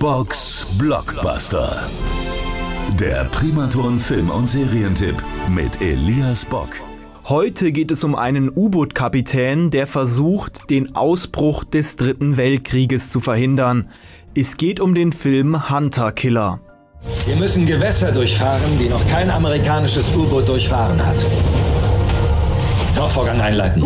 Box Blockbuster. Der Primaton Film- und Serientipp mit Elias Bock. Heute geht es um einen U-Boot-Kapitän, der versucht, den Ausbruch des Dritten Weltkrieges zu verhindern. Es geht um den Film Hunter Killer. Wir müssen Gewässer durchfahren, die noch kein amerikanisches U-Boot durchfahren hat. Tauchvorgang einleiten.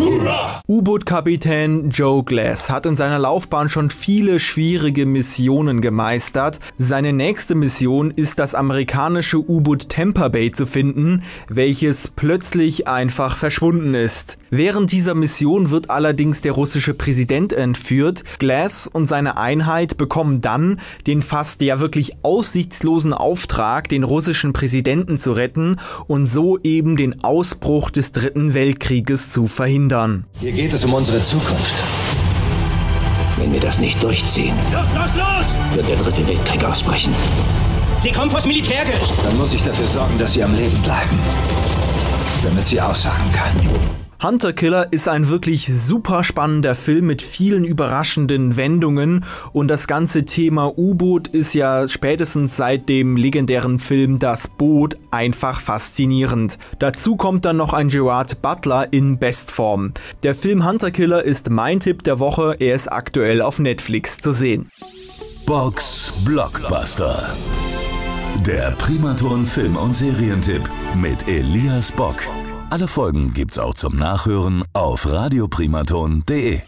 U-Boot-Kapitän Joe Glass hat in seiner Laufbahn schon viele schwierige Missionen gemeistert. Seine nächste Mission ist das amerikanische U-Boot Tampa Bay zu finden, welches plötzlich einfach verschwunden ist. Während dieser Mission wird allerdings der russische Präsident entführt. Glass und seine Einheit bekommen dann den fast ja wirklich aussichtslosen Auftrag, den russischen Präsidenten zu retten und so eben den Ausbruch des Dritten Weltkrieges zu verhindern. Hier geht es um unsere Zukunft. Wenn wir das nicht durchziehen, Los, los, los! wird der dritte Weltkrieg ausbrechen. Sie kommen vors Militärgericht. Dann muss ich dafür sorgen, dass sie am Leben bleiben. Damit sie aussagen kann. Hunter Killer ist ein wirklich super spannender Film mit vielen überraschenden Wendungen und das ganze Thema U-Boot ist ja spätestens seit dem legendären Film Das Boot einfach faszinierend. Dazu kommt dann noch ein Gerard Butler in Bestform. Der Film Hunter Killer ist mein Tipp der Woche, er ist aktuell auf Netflix zu sehen. Box Blockbuster. Der Primaton Film- und Serientipp mit Elias Bock. Alle Folgen gibt's auch zum Nachhören auf radioprimaton.de.